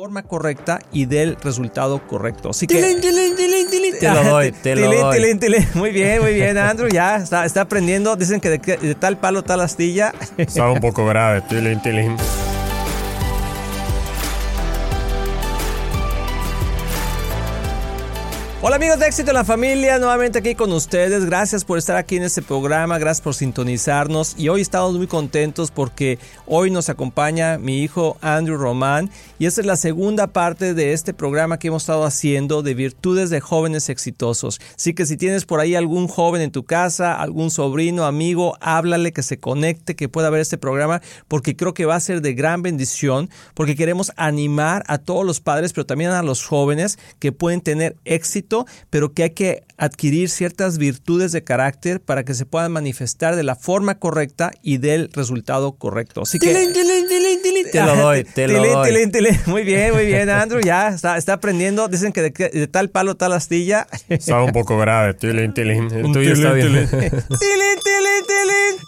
forma correcta y del resultado correcto. Así que Tilín, tilín, tilín, tilín. te lo doy, te lo doy. Muy bien, muy bien, Andrew. Ya está, está aprendiendo. Dicen que de, que- de tal palo, tal astilla. Estaba un poco grave. Tilín, tilín. Hola amigos de Éxito en la Familia, nuevamente aquí con ustedes. Gracias por estar aquí en este programa, gracias por sintonizarnos y hoy estamos muy contentos porque hoy nos acompaña mi hijo Andrew Román y esta es la segunda parte de este programa que hemos estado haciendo de virtudes de jóvenes exitosos. Así que si tienes por ahí algún joven en tu casa, algún sobrino, amigo, háblale que se conecte, que pueda ver este programa porque creo que va a ser de gran bendición porque queremos animar a todos los padres, pero también a los jóvenes que pueden tener éxito, pero que hay que adquirir ciertas virtudes de carácter para que se puedan manifestar de la forma correcta y del resultado correcto. Así que te lo doy, te lo doy. Muy bien, muy bien, Andrew. Ya está, está aprendiendo. Dicen que de, tal palo, tal astilla. Estaba un poco grave. Tilín, tilín. El Un tuyo está bien.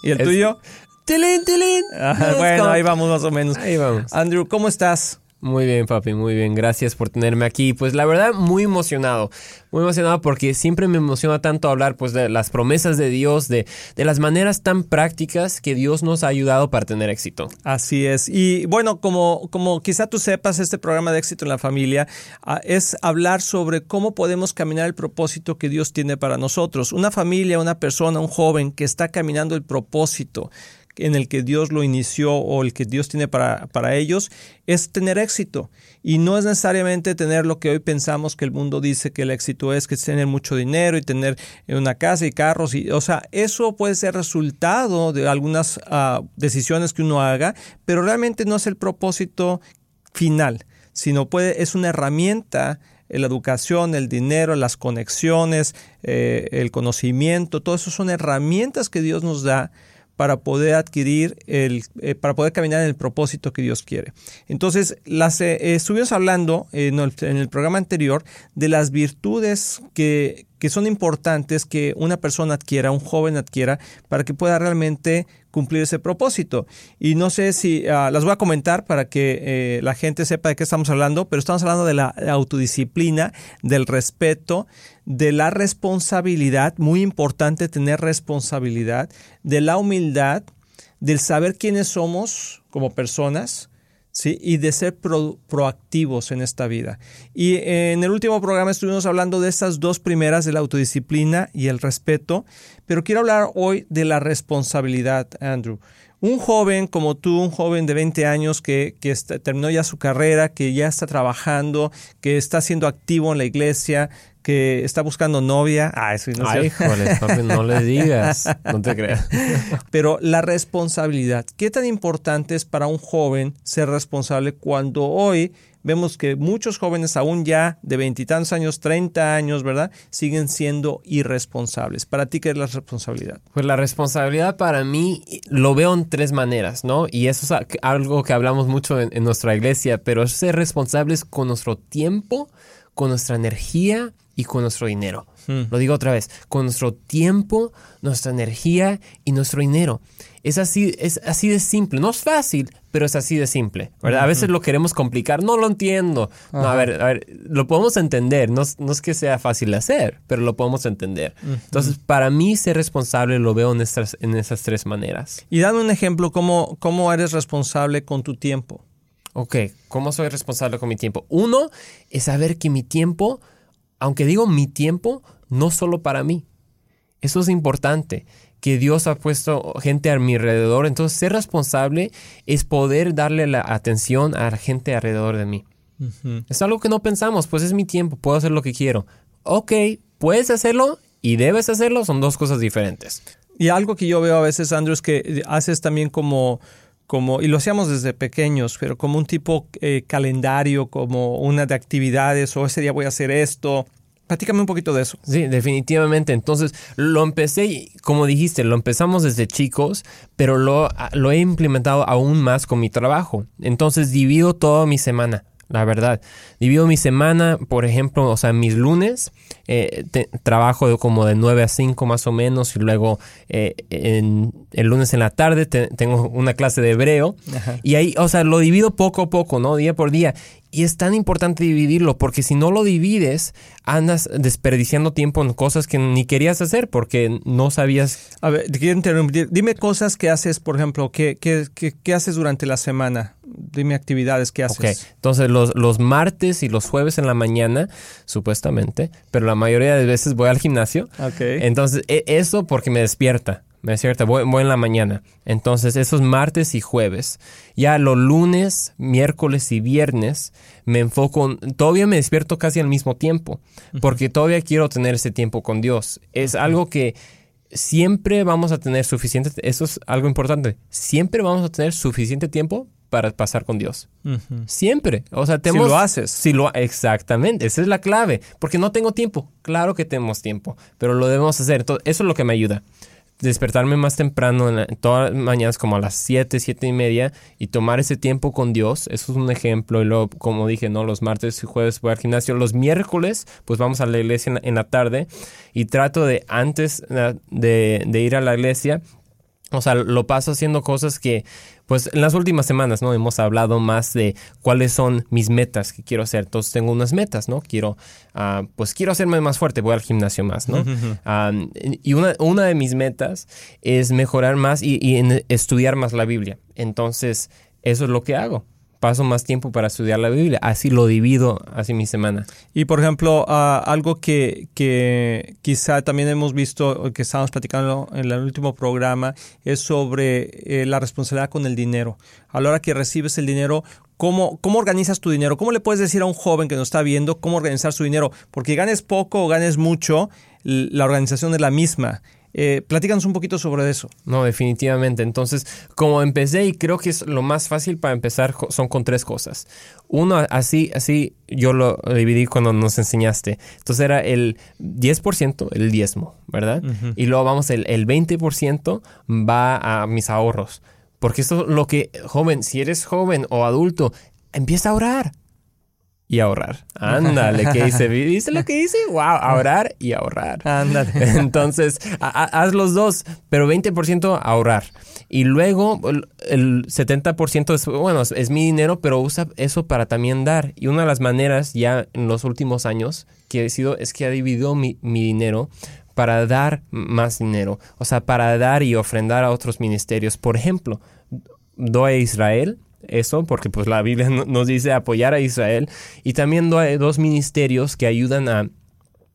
¿Y el Es- tuyo? Tilín, tilín. Ah, bueno, ahí vamos más o menos. Ahí vamos. Andrew, ¿cómo estás? Muy bien, papi, muy bien. Gracias por tenerme aquí. Pues la verdad, muy emocionado. Muy emocionado porque siempre me emociona tanto hablar pues de las promesas de Dios, de, de las maneras tan prácticas que Dios nos ha ayudado para tener éxito. Así es. Y bueno, como, como quizá tú sepas, este programa de éxito en la familia ah, es hablar sobre cómo podemos caminar el propósito que Dios tiene para nosotros. Una familia, una persona, un joven que está caminando el propósito en el que Dios lo inició o el que Dios tiene para, para ellos, es tener éxito. Y no es necesariamente tener lo que hoy pensamos que el mundo dice que el éxito es, que es tener mucho dinero y tener una casa y carros. Y, o sea, eso puede ser resultado de algunas ah, decisiones que uno haga, pero realmente no es el propósito final, sino puede, es una herramienta eh, la educación, el dinero, las conexiones, eh, el conocimiento, todo eso son herramientas que Dios nos da para poder adquirir, el, eh, para poder caminar en el propósito que Dios quiere. Entonces, las, eh, eh, estuvimos hablando el, en el programa anterior de las virtudes que, que son importantes que una persona adquiera, un joven adquiera, para que pueda realmente cumplir ese propósito. Y no sé si ah, las voy a comentar para que eh, la gente sepa de qué estamos hablando, pero estamos hablando de la autodisciplina, del respeto, de la responsabilidad, muy importante tener responsabilidad, de la humildad, del saber quiénes somos como personas, ¿sí? y de ser pro- proactivos en esta vida. Y en el último programa estuvimos hablando de estas dos primeras, de la autodisciplina y el respeto, pero quiero hablar hoy de la responsabilidad, Andrew. Un joven como tú, un joven de 20 años que, que está- terminó ya su carrera, que ya está trabajando, que está siendo activo en la iglesia, que está buscando novia. Ah, eso no es Ay, papi, no le digas. No te creas. Pero la responsabilidad, ¿qué tan importante es para un joven ser responsable cuando hoy vemos que muchos jóvenes aún ya de veintitantos años, 30 años, ¿verdad? Siguen siendo irresponsables. ¿Para ti qué es la responsabilidad? Pues la responsabilidad para mí lo veo en tres maneras, ¿no? Y eso es algo que hablamos mucho en nuestra iglesia, pero es ser responsables con nuestro tiempo, con nuestra energía y con nuestro dinero. Lo digo otra vez, con nuestro tiempo, nuestra energía y nuestro dinero. Es así, es así de simple. No es fácil, pero es así de simple, ¿verdad? A veces lo queremos complicar. No lo entiendo. No, a ver, a ver, lo podemos entender. No, no es que sea fácil de hacer, pero lo podemos entender. Entonces, para mí ser responsable lo veo en, estas, en esas tres maneras. Y dame un ejemplo, ¿cómo, cómo eres responsable con tu tiempo? Ok, ¿cómo soy responsable con mi tiempo? Uno es saber que mi tiempo, aunque digo mi tiempo, no solo para mí. Eso es importante, que Dios ha puesto gente a mi alrededor. Entonces, ser responsable es poder darle la atención a la gente alrededor de mí. Es algo que no pensamos, pues es mi tiempo, puedo hacer lo que quiero. Ok, puedes hacerlo y debes hacerlo, son dos cosas diferentes. Y algo que yo veo a veces, Andrew, es que haces también como, como y lo hacíamos desde pequeños, pero como un tipo eh, calendario, como una de actividades, o ese día voy a hacer esto. Platícame un poquito de eso. Sí, definitivamente. Entonces, lo empecé, como dijiste, lo empezamos desde chicos, pero lo, lo he implementado aún más con mi trabajo. Entonces, divido toda mi semana. la verdad. Divido mi semana, por ejemplo, o sea, mis lunes, eh, te- trabajo de como de 9 a 5 más o menos, y luego eh, en, el lunes en la tarde te- tengo una clase de hebreo, Ajá. y ahí, o sea, lo divido poco a poco, ¿no? Día por día. Y es tan importante dividirlo porque si no lo divides, andas desperdiciando tiempo en cosas que ni querías hacer porque no sabías. A ver, te quiero interrumpir. Dime cosas que haces, por ejemplo, ¿qué, qué, qué, qué haces durante la semana? Dime actividades que haces. Ok, entonces los, los martes y los jueves en la mañana, supuestamente, pero la mayoría de veces voy al gimnasio. Ok. Entonces, e- eso porque me despierta. Me despierta, voy, voy en la mañana. Entonces, esos martes y jueves. Ya los lunes, miércoles y viernes me enfoco. en- todavía me despierto casi al mismo tiempo. Porque todavía quiero tener ese tiempo con Dios. Es algo que siempre vamos a tener suficiente. Eso es algo importante. Siempre vamos a tener suficiente tiempo para pasar con Dios. Siempre. O sea, tenemos, lo haces. Si lo, exactamente. Esa es la clave. Porque no tengo tiempo. Claro que tenemos tiempo. Pero lo debemos hacer. Entonces, eso es lo que me ayuda. Despertarme más temprano, en la- todas las mañanas, como a las 7, 7 y media, y tomar ese tiempo con Dios. Eso es un ejemplo. Y luego, como dije, ¿no? Los martes y jueves voy al gimnasio. Los miércoles, pues vamos a la iglesia en la, en la tarde. Y trato de, antes eh, de, de ir a la iglesia, o sea, lo paso haciendo cosas que, pues en las últimas semanas, ¿no? Hemos hablado más de cuáles son mis metas que quiero hacer. Entonces tengo unas metas, ¿no? Quiero, ah, pues quiero hacerme más fuerte, voy al gimnasio más, ¿no? Ah, y una, una de mis metas es mejorar más y, y en estudiar más la Biblia. Entonces, eso es lo que hago. Paso más tiempo para estudiar la Biblia. Así lo divido, así mi semana. Y por ejemplo, ah, algo que, que quizá también hemos visto, que estábamos platicando en el último programa, es sobre eh, la responsabilidad con el dinero. A la hora que recibes el dinero, ¿cómo, ¿cómo organizas tu dinero? ¿Cómo le puedes decir a un joven que nos está viendo cómo organizar su dinero? Porque ganes poco o ganes mucho, la organización es la misma. Eh, platícanos un poquito sobre eso. No, definitivamente. Entonces, como empecé y creo que es lo más fácil para empezar son con tres cosas. Uno, así, así yo lo dividí cuando nos enseñaste. Entonces era el 10%, el diezmo, ¿verdad? Y luego vamos, el, el 20% va a mis ahorros. Porque eso es lo que, joven, si eres joven o adulto, empieza a orar. Y ahorrar. Ándale, ¿qué hice? ¿Viste lo que hice? Wow, ahorrar y ahorrar. Ándale. Entonces, haz los dos, pero 20% ahorrar. Y luego el, el 70% es, bueno, es, es mi dinero, pero usa eso para también dar. Y una de las maneras ya en los últimos años que he sido es que ha dividido mi, mi dinero para dar más dinero. O sea, para dar y ofrendar a otros ministerios. Por ejemplo, doy a Israel. Eso, porque pues la Biblia no- nos dice apoyar a Israel. Y también a dos ministerios que ayudan a,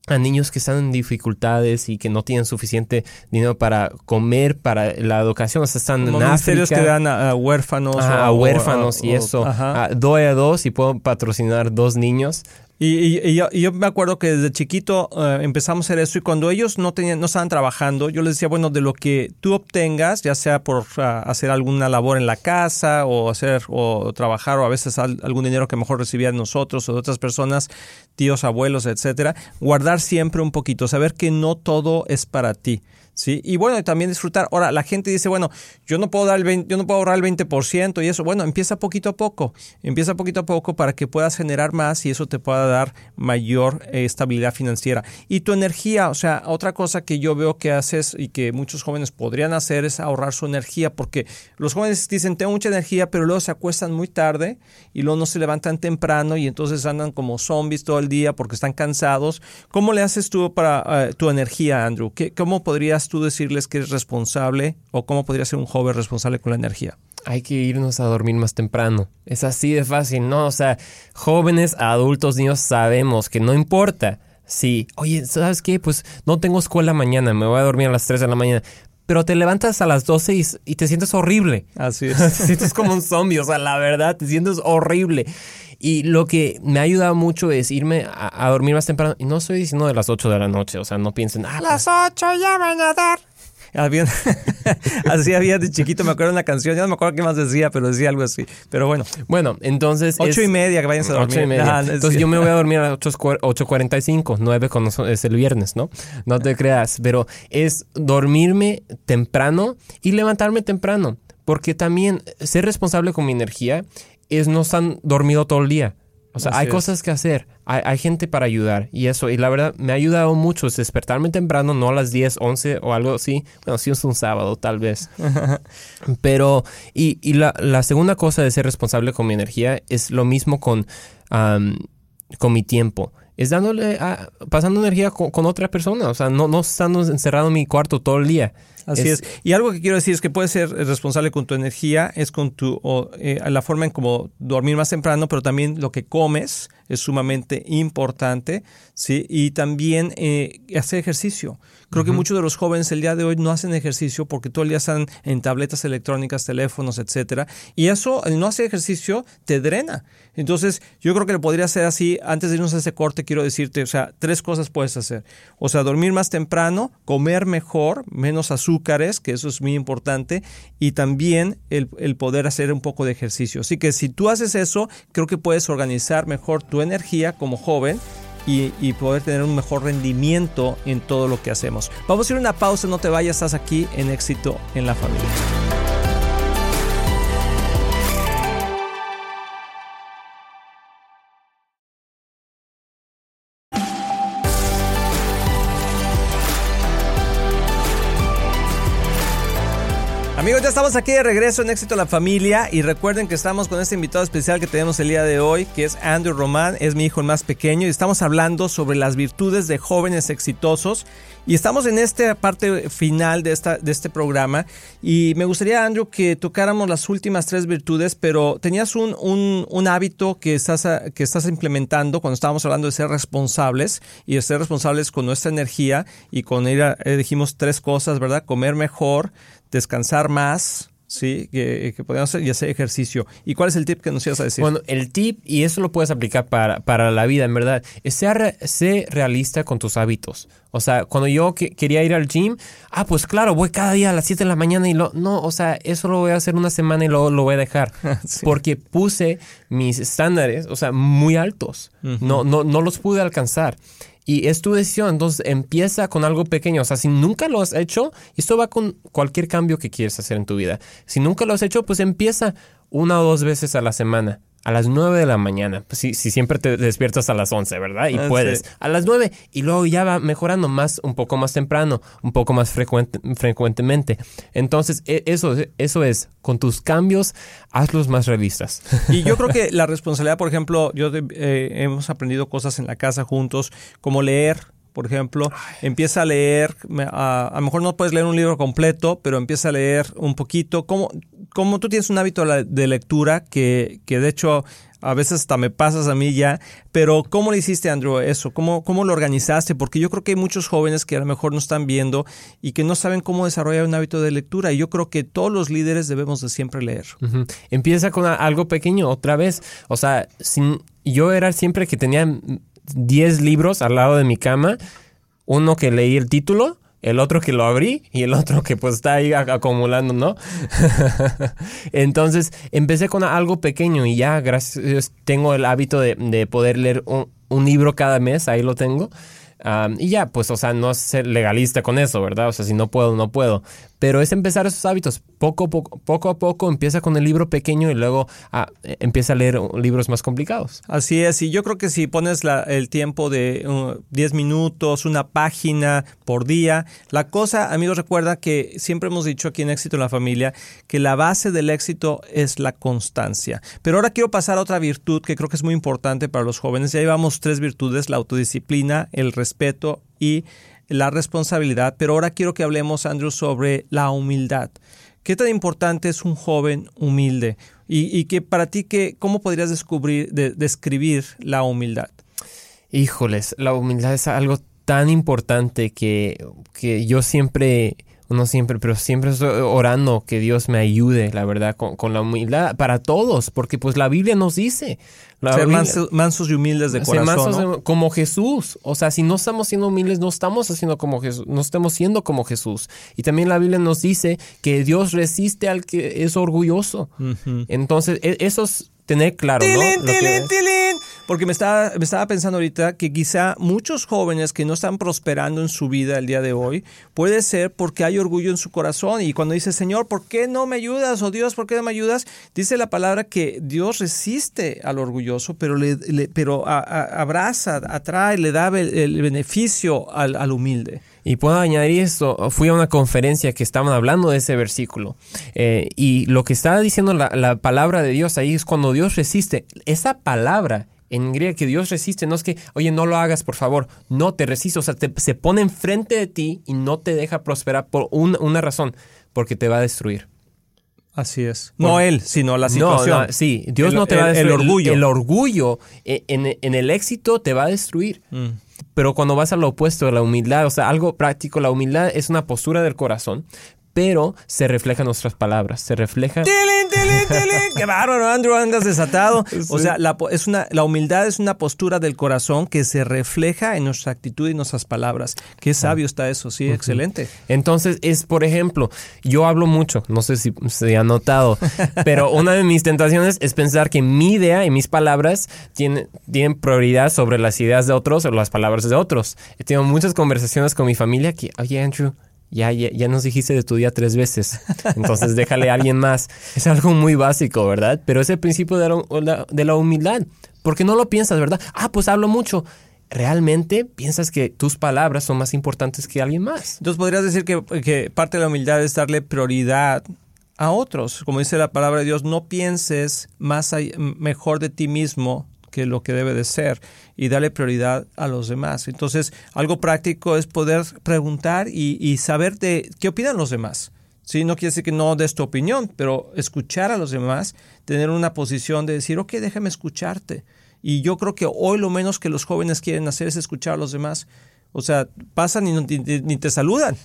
a niños que están en dificultades y que no tienen suficiente dinero para comer, para la educación, o sea, están Como en ministerios África. que dan a, a huérfanos. O- a o- huérfanos y o- eso. ajá. Ah, doy a dos y puedo patrocinar dos niños. Y, y- y yo, y yo me acuerdo que desde chiquito eh, empezamos a hacer eso y cuando ellos no tenían, no estaban trabajando, yo les decía, bueno, de lo que tú obtengas, ya sea por ah, hacer alguna labor en la casa o hacer o trabajar o a veces al- algún dinero que mejor recibían nosotros o de otras personas, tíos, abuelos, etcétera, guardar siempre un poquito, saber que no todo es para ti. ¿Sí? Y bueno, también disfrutar. Ahora, la gente dice, bueno, yo no puedo dar el 20 yo no puedo ahorrar el 20% y eso. Bueno, empieza poquito a poco. Empieza poquito a poco para que puedas generar más y eso te pueda dar mayor eh, estabilidad financiera. Y tu energía, o sea, otra cosa que yo veo que haces y que muchos jóvenes podrían hacer es ahorrar su energía, porque los jóvenes dicen, tengo mucha energía, pero luego se acuestan muy tarde y luego no se levantan temprano y entonces andan como zombies todo el día porque están cansados. ¿Cómo le haces tú para eh, tu energía, Andrew? ¿Qué, ¿Cómo podrías tú decirles que eres responsable o cómo podría ser un joven responsable con la energía? Hay que irnos a dormir más temprano. Es así de fácil, ¿no? O sea, jóvenes, adultos, niños, sabemos que no importa. Si, oye, ¿sabes qué? Pues no tengo escuela mañana, me voy a dormir a las 3 de la mañana. Pero te levantas a las 12 y, y te sientes horrible. Así te es. sientes como un zombie, o sea, la verdad, te sientes horrible. Y lo que me ha ayudado mucho es irme a, a dormir más temprano. Y no estoy diciendo de las 8 de la noche, o sea, no piensen, ah, Las ocho ya van a dar. Había- así había de chiquito, me acuerdo una canción, ya no me acuerdo qué más decía, pero decía algo así. Pero bueno, bueno, entonces... ocho es- y media que vayan a dormir. Ocho y media. No Entonces yo me voy a dormir a las 8 8.45, 9 cuando son- es el viernes, ¿no? No te creas, pero es dormirme temprano y levantarme temprano. Porque también ser responsable con mi energía es no estar dormido todo el día. O sea, Así hay es. cosas que hacer, hay, hay gente para ayudar y eso, y la verdad me ha ayudado mucho es despertarme temprano, no a las 10, 11 o algo así, bueno, si es un sábado tal vez. Pero, y, y la, la segunda cosa de ser responsable con mi energía es lo mismo con, con mi tiempo. Es dándole, a- pasando energía con, con otra persona, o sea, no, no estando encerrado en mi cuarto todo el día. Así es. Y algo que quiero decir es que puedes ser responsable con tu energía, es con tu o, eh, la forma en como dormir más temprano, pero también lo que comes es sumamente importante, ¿sí? Y también eh, hacer ejercicio. Creo que muchos de los jóvenes el día de hoy no hacen ejercicio porque todo el día están en tabletas electrónicas, teléfonos, etcétera. Y eso, el no hacer ejercicio, te drena. Entonces, yo creo que lo podría hacer así. Antes de irnos a ese corte, quiero decirte, o sea, tres cosas puedes hacer. O sea, dormir más temprano, comer mejor, menos azúcares, que eso es muy importante, y también el, poder hacer un poco de ejercicio. Así que si tú haces eso, creo que puedes organizar mejor tu energía como joven y, y poder tener un mejor rendimiento en todo lo que hacemos. Vamos a ir a una pausa, no te vayas, estás aquí en éxito en la familia. Amigos, ya estamos aquí de regreso en Éxito a la Familia y recuerden que estamos con este invitado especial que tenemos el día de hoy, que es Andrew Román, es mi hijo el más pequeño y estamos hablando sobre las virtudes de jóvenes exitosos y estamos en esta parte final de, esta, de este programa y me gustaría, Andrew, que tocáramos las últimas tres virtudes, pero tenías un, un, hábito que estás, que estás implementando cuando estábamos hablando de ser responsables y de ser responsables con nuestra energía y con ella eh, dijimos tres cosas, ¿verdad? Comer mejor, descansar más, ¿sí? Que, que podemos hacer y hacer ejercicio. ¿Y cuál es el tip que nos ibas a decir? Bueno, el tip, y eso lo puedes aplicar para, para la vida, en verdad, es ser, realista con tus hábitos. O sea, cuando yo que- quería ir al gym, ah, pues claro, voy cada día a las 7 de la mañana y lo... No, o sea, eso lo voy a hacer una semana y luego lo voy a dejar. Sí. Porque puse mis estándares, o sea, muy altos. no, no, no los pude alcanzar. Y es tu decisión, entonces empieza con algo pequeño. O sea, si nunca lo has hecho, esto va con cualquier cambio que quieres hacer en tu vida. Si nunca lo has hecho, pues empieza una o dos veces a la semana. A las 9 de la mañana. Pues si, si siempre te despiertas a las 11, ¿verdad? Y Ah, puedes. sí. A las 9. Y luego ya va mejorando más, un poco más temprano, un poco más frecuente- frecuentemente. Entonces, e- eso, eso es, con tus cambios, hazlos más realistas. Y yo creo que la responsabilidad, por ejemplo, yo eh, hemos aprendido cosas en la casa juntos, como leer. Por ejemplo, empieza a leer, a, a lo mejor no puedes leer un libro completo, pero empieza a leer un poquito. Como, como tú tienes un hábito de lectura que, que de hecho a veces hasta me pasas a mí ya, pero ¿cómo le hiciste, Andrew, eso? ¿Cómo, ¿Cómo lo organizaste? Porque yo creo que hay muchos jóvenes que a lo mejor no están viendo y que no saben cómo desarrollar un hábito de lectura. Y yo creo que todos los líderes debemos de siempre leer. Empieza con algo pequeño otra vez. O sea, sin, yo era siempre que tenía 10 libros al lado de mi cama, uno que leí el título, el otro que lo abrí y el otro que pues está ahí ac- acumulando, ¿no? Entonces empecé con algo pequeño y ya gracias tengo el hábito de, de poder leer un, un libro cada mes, ahí lo tengo. Am, y ya, pues, o sea, no ser legalista con eso, ¿verdad? O sea, si no puedo, no puedo. Pero es empezar esos hábitos. Poco, a poco, poco a poco empieza con el libro pequeño y luego ah, eh, empieza a leer uh, libros más complicados. Así es, y yo creo que si pones la- el tiempo de uh, 10 minutos, una página por día, la cosa, amigos, recuerda que siempre hemos dicho aquí en Éxito en la Familia que la base del éxito es la constancia. Pero ahora quiero pasar a otra virtud que creo que es muy importante para los jóvenes. Ya llevamos tres virtudes, la autodisciplina, el respeto y la responsabilidad, pero ahora quiero que hablemos, Andrew, sobre la humildad. ¿Qué tan importante es un joven humilde? Y, y que para ti, que, ¿cómo podrías descubrir, de- describir la humildad? Híjoles, la humildad es algo tan importante que, que yo siempre, uno siempre, pero siempre estoy orando que Dios me ayude, la verdad, con, con la humildad para todos, porque pues la Biblia nos dice. La Ser Biblia- mansos y humildes de Ser corazón. mansos como Jesús. O sea, si no estamos siendo humildes, no estamos haciendo como Jesús, no estamos siendo como Jesús. Y también la Biblia nos dice que Dios resiste al que es orgulloso. Entonces, e- eso es tener claro, ¿no? ¡Tilín, Lo que- tilín, tilín! Porque me estaba, me estaba pensando ahorita que quizá muchos jóvenes que no están prosperando en su vida el día de hoy, puede ser porque hay orgullo en su corazón y cuando dice, Señor, ¿por qué no me ayudas? O Dios, ¿por qué no me ayudas? Dice la palabra que Dios resiste al orgulloso, pero, le, pero abraza, atrae, le da el, beneficio al, al humilde. Y puedo añadir esto, fui a una conferencia que estaban hablando de ese versículo eh, y lo que está diciendo la, palabra de Dios ahí es cuando Dios resiste. Esa palabra en griego que Dios resiste no es que, oye, no lo hagas, por favor, no te resiste, o sea, se pone enfrente de ti y no te deja prosperar por una razón, porque te va a destruir. Así es. No él, sino la situación. sí, Dios no te va a destruir. El, orgullo. El, orgullo eh, en, el éxito te va a destruir. Mm. Pero cuando vas a lo opuesto, la humildad, o sea, algo práctico, la humildad es una postura del corazón, pero se refleja en nuestras palabras, se refleja... ¡Tilín, tilín, tilín! ¡Qué bárbaro, Andrew! Andas desatado. O sea, la, es una, la humildad es una postura del corazón que se refleja en nuestra actitud y nuestras palabras. Qué sabio está eso, sí, excelente. Entonces, es, por ejemplo, yo hablo mucho, no sé si se ha notado, pero una de mis tentaciones es pensar que mi idea y mis palabras tienen, tienen prioridad sobre las ideas de otros o las palabras de otros. He tenido muchas conversaciones con mi familia que, oye, Andrew, ya, ya, nos dijiste de tu día tres veces, entonces déjale a alguien más. Es algo muy básico, ¿verdad? Pero es el principio de la, de la humildad, porque no lo piensas, ¿verdad? Ah, pues hablo mucho. ¿Realmente piensas que tus palabras son más importantes que alguien más? Entonces podrías decir que, que parte de la humildad es darle prioridad a otros. Como dice la palabra de Dios, no pienses más mejor de ti mismo que lo que debe de ser y darle prioridad a los demás. Entonces, algo práctico es poder preguntar y, saber de qué opinan los demás. ¿Sí? No quiere decir que no des tu opinión, pero escuchar a los demás, tener una posición de decir, ok, déjame escucharte. Y yo creo que hoy lo menos que los jóvenes quieren hacer es escuchar a los demás. O sea, pasan y ni te saludan.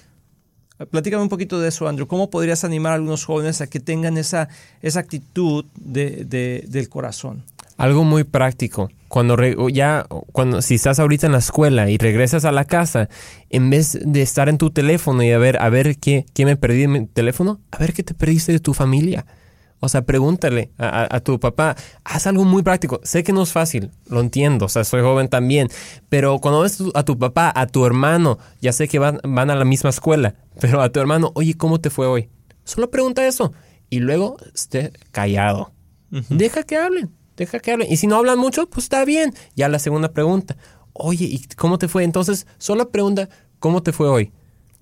Platícame un poquito de eso, Andrew. ¿Cómo podrías animar a algunos jóvenes a que tengan esa, esa actitud de, del corazón? Algo muy práctico. Cuando ya, cuando si estás ahorita en la escuela y regresas a la casa, en vez de estar en tu teléfono y a ver, a ver qué, qué me perdí en mi teléfono, a ver qué te perdiste de tu familia. O sea, pregúntale a, tu papá, haz algo muy práctico. Sé que no es fácil, lo entiendo, o sea, soy joven también, pero cuando ves a tu papá, a tu hermano, ya sé que van, van a la misma escuela, pero a tu hermano, oye, ¿cómo te fue hoy? Solo pregunta eso y luego esté callado. Deja que hablen deja que hablen. Y si no hablan mucho, pues está bien. Ya la segunda pregunta, oye, ¿y cómo te fue? Entonces, solo pregunta, ¿cómo te fue hoy?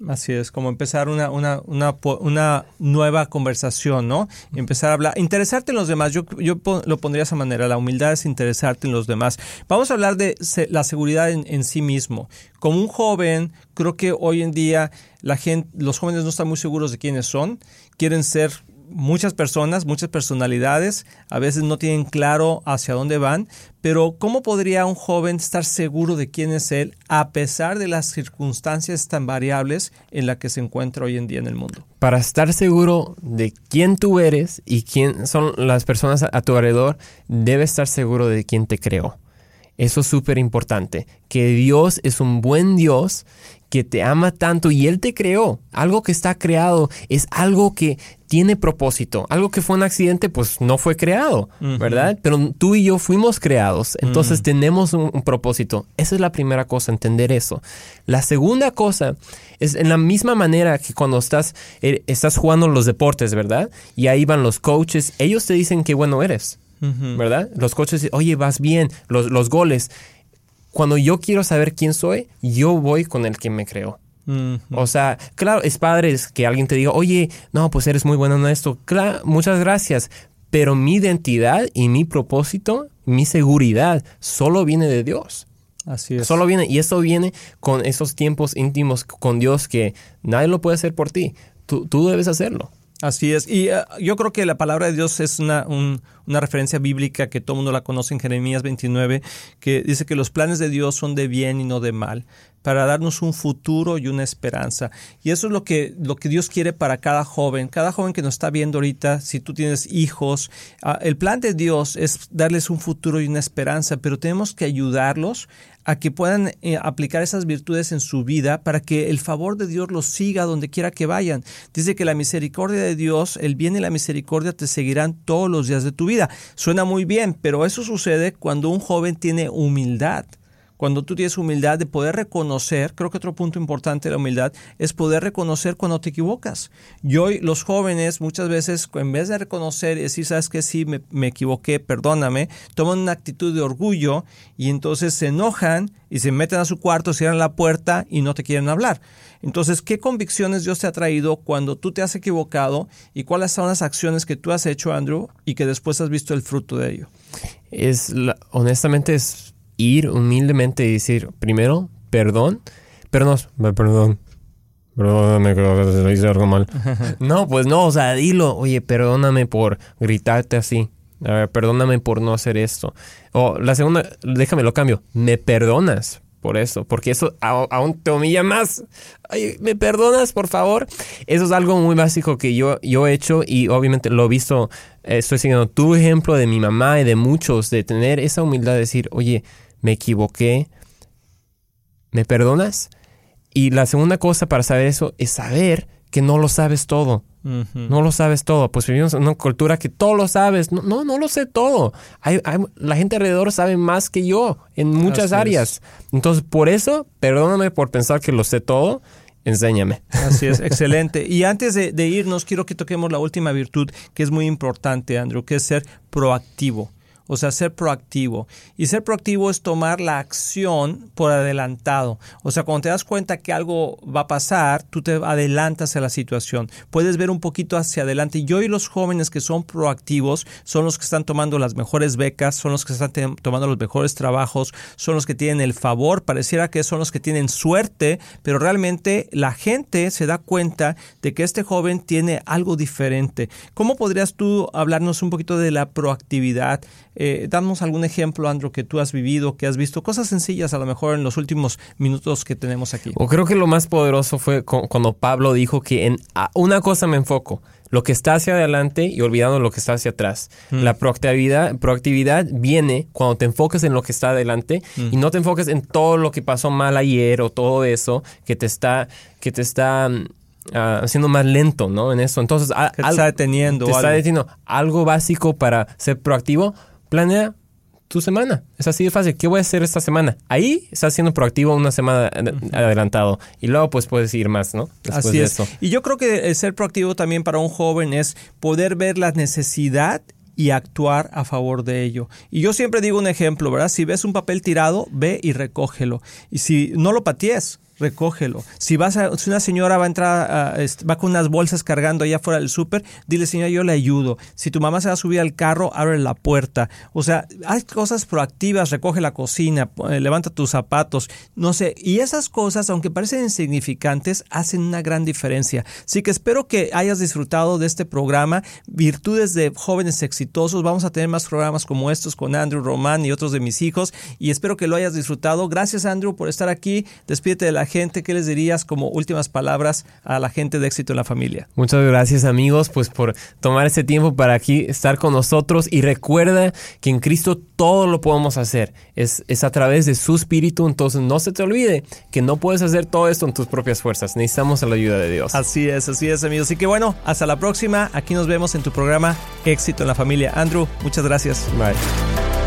Así es, como empezar una, una, una, una, nueva conversación, ¿no? Empezar a hablar, interesarte en los demás. Yo, yo lo pondría de esa manera, la humildad es interesarte en los demás. Vamos a hablar de la seguridad en, en, sí mismo. Como un joven, creo que hoy en día la gente, los jóvenes no están muy seguros de quiénes son, quieren ser muchas personas, muchas personalidades, a veces no tienen claro hacia dónde van, pero ¿cómo podría un joven estar seguro de quién es él a pesar de las circunstancias tan variables en las que se encuentra hoy en día en el mundo? Para estar seguro de quién tú eres y quién son las personas a tu alrededor, debes estar seguro de quién te creó. Eso es súper importante, que Dios es un buen Dios que te ama tanto y Él te creó. Algo que está creado es algo que tiene propósito. Algo que fue un accidente, pues no fue creado, ¿verdad? Pero tú y yo fuimos creados, entonces tenemos un, propósito. Esa es la primera cosa, entender eso. La segunda cosa es en la misma manera que cuando estás, eh, estás jugando los deportes, ¿verdad? Y ahí van los coaches, ellos te dicen qué bueno eres, ¿verdad? Los coaches, oye, vas bien, los, los goles cuando yo quiero saber quién soy, yo voy con el que me creó. O sea, claro, es padre que alguien te diga, oye, no, pues eres muy bueno en esto. Claro, muchas gracias. Pero mi identidad y mi propósito, mi seguridad, solo viene de Dios. Así es. Solo viene, y eso viene con esos tiempos íntimos con Dios que nadie lo puede hacer por ti. Tú, tú debes hacerlo. Así es. Y eh, yo creo que la palabra de Dios es una, una referencia bíblica que todo el mundo la conoce en Jeremías 29, que dice que los planes de Dios son de bien y no de mal para darnos un futuro y una esperanza. Y eso es lo que, lo que Dios quiere para cada joven. Cada joven que nos está viendo ahorita, si tú tienes hijos, ah, el plan de Dios es darles un futuro y una esperanza, pero tenemos que ayudarlos a que puedan eh, aplicar esas virtudes en su vida para que el favor de Dios los siga donde quiera que vayan. Dice que la misericordia de Dios, el bien y la misericordia te seguirán todos los días de tu vida. vida. Suena muy bien, pero eso sucede cuando un joven tiene humildad cuando tú tienes humildad de poder reconocer, creo que otro punto importante de la humildad es poder reconocer cuando te equivocas. Y hoy los jóvenes muchas veces, en vez de reconocer y decir, sabes que sí, me, me equivoqué, perdóname, toman una actitud de orgullo y entonces se enojan y se meten a su cuarto, cierran la puerta y no te quieren hablar. Entonces, ¿qué convicciones Dios te ha traído cuando tú te has equivocado y cuáles son las acciones que tú has hecho, Andrew, y que después has visto el fruto de ello? Es, honestamente, es ir humildemente y decir, primero, perdón, pero no, perdón, perdóname que hice algo mal. no, pues no, o sea, dilo, oye, perdóname por gritarte así. perdóname por no hacer esto. O la segunda, déjame lo cambio. ¿Me perdonas por eso? Porque eso aún te humilla más. Ay, ¿Me perdonas, por favor? Eso es algo muy básico que yo, yo he hecho y obviamente lo he visto. Estoy siguiendo tu ejemplo de mi mamá y de muchos, de tener esa humildad de decir, oye, me equivoqué, ¿me perdonas? Y la segunda cosa para saber eso es saber que no lo sabes todo. No lo sabes todo. Pues vivimos en una cultura que todo lo sabes. No, no, lo sé todo. Hay, la gente alrededor sabe más que yo en muchas áreas. Entonces, por eso, perdóname por pensar que lo sé todo. Enséñame. Así es, excelente. Y antes de, de irnos, quiero que toquemos la última virtud que es muy importante, Andrew, que es ser proactivo o sea, ser proactivo. Y ser proactivo es tomar la acción por adelantado. O sea, cuando te das cuenta que algo va a pasar, tú te adelantas a la situación. Puedes ver un poquito hacia adelante. Y hoy los jóvenes que son proactivos son los que están tomando las mejores becas, son los que están tomando los mejores trabajos, son los que tienen el favor. Pareciera que son los que tienen suerte, pero realmente la gente se da cuenta de que este joven tiene algo diferente. ¿Cómo podrías tú hablarnos un poquito de la proactividad? Eh, danos algún ejemplo, Andrew, que tú has vivido, que has visto, cosas sencillas a lo mejor en los últimos minutos que tenemos aquí. O creo que lo más poderoso fue cuando Pablo dijo que en una cosa me enfoco, lo que está hacia adelante y olvidando lo que está hacia atrás. Mm. La proactividad, proactividad viene cuando te enfocas en lo que está adelante y mm. no te enfoques en todo lo que pasó mal ayer o todo eso que te está, que te está uh, haciendo más lento, ¿no? En eso. Entonces, te está deteniendo. Te está deteniendo. Algo básico para ser proactivo planea tu semana. Es así de fácil. ¿Qué voy a hacer esta semana? Ahí estás siendo proactivo una semana adelantado. Y luego pues puedes ir más, ¿no? Después así es. Y yo creo que el ser proactivo también para un joven es poder ver la necesidad y actuar a favor de ello. Y yo siempre digo un ejemplo, ¿verdad? Si ves un papel tirado, ve y recógelo. Y si no lo patees, recógelo. Si vas a, si una señora va a entrar, va con unas bolsas cargando allá fuera del súper, dile señora, yo le ayudo. Si tu mamá se va a subir al carro, abre la puerta. O sea, hay cosas proactivas, recoge la cocina, eh, levanta tus zapatos, no sé. Y esas cosas, aunque parecen insignificantes, hacen una gran diferencia. Así que espero que hayas disfrutado de este programa, Virtudes de Jóvenes Exitosos. Vamos a tener más programas como estos con Andrew Román y otros de mis hijos. Y espero que lo hayas disfrutado. Gracias, Andrew, por estar aquí. Despídete de la gente, ¿qué les dirías como últimas palabras a la gente de éxito en la familia? Muchas gracias amigos, pues por tomar este tiempo para aquí estar con nosotros y recuerda que en Cristo todo lo podemos hacer. Es, es a través de su espíritu, entonces no se te olvide que no puedes hacer todo esto en tus propias fuerzas. Necesitamos la ayuda de Dios. Así es, así es amigos. Así que bueno, hasta la próxima. Aquí nos vemos en tu programa Éxito en la familia. Andrew, muchas gracias. Bye.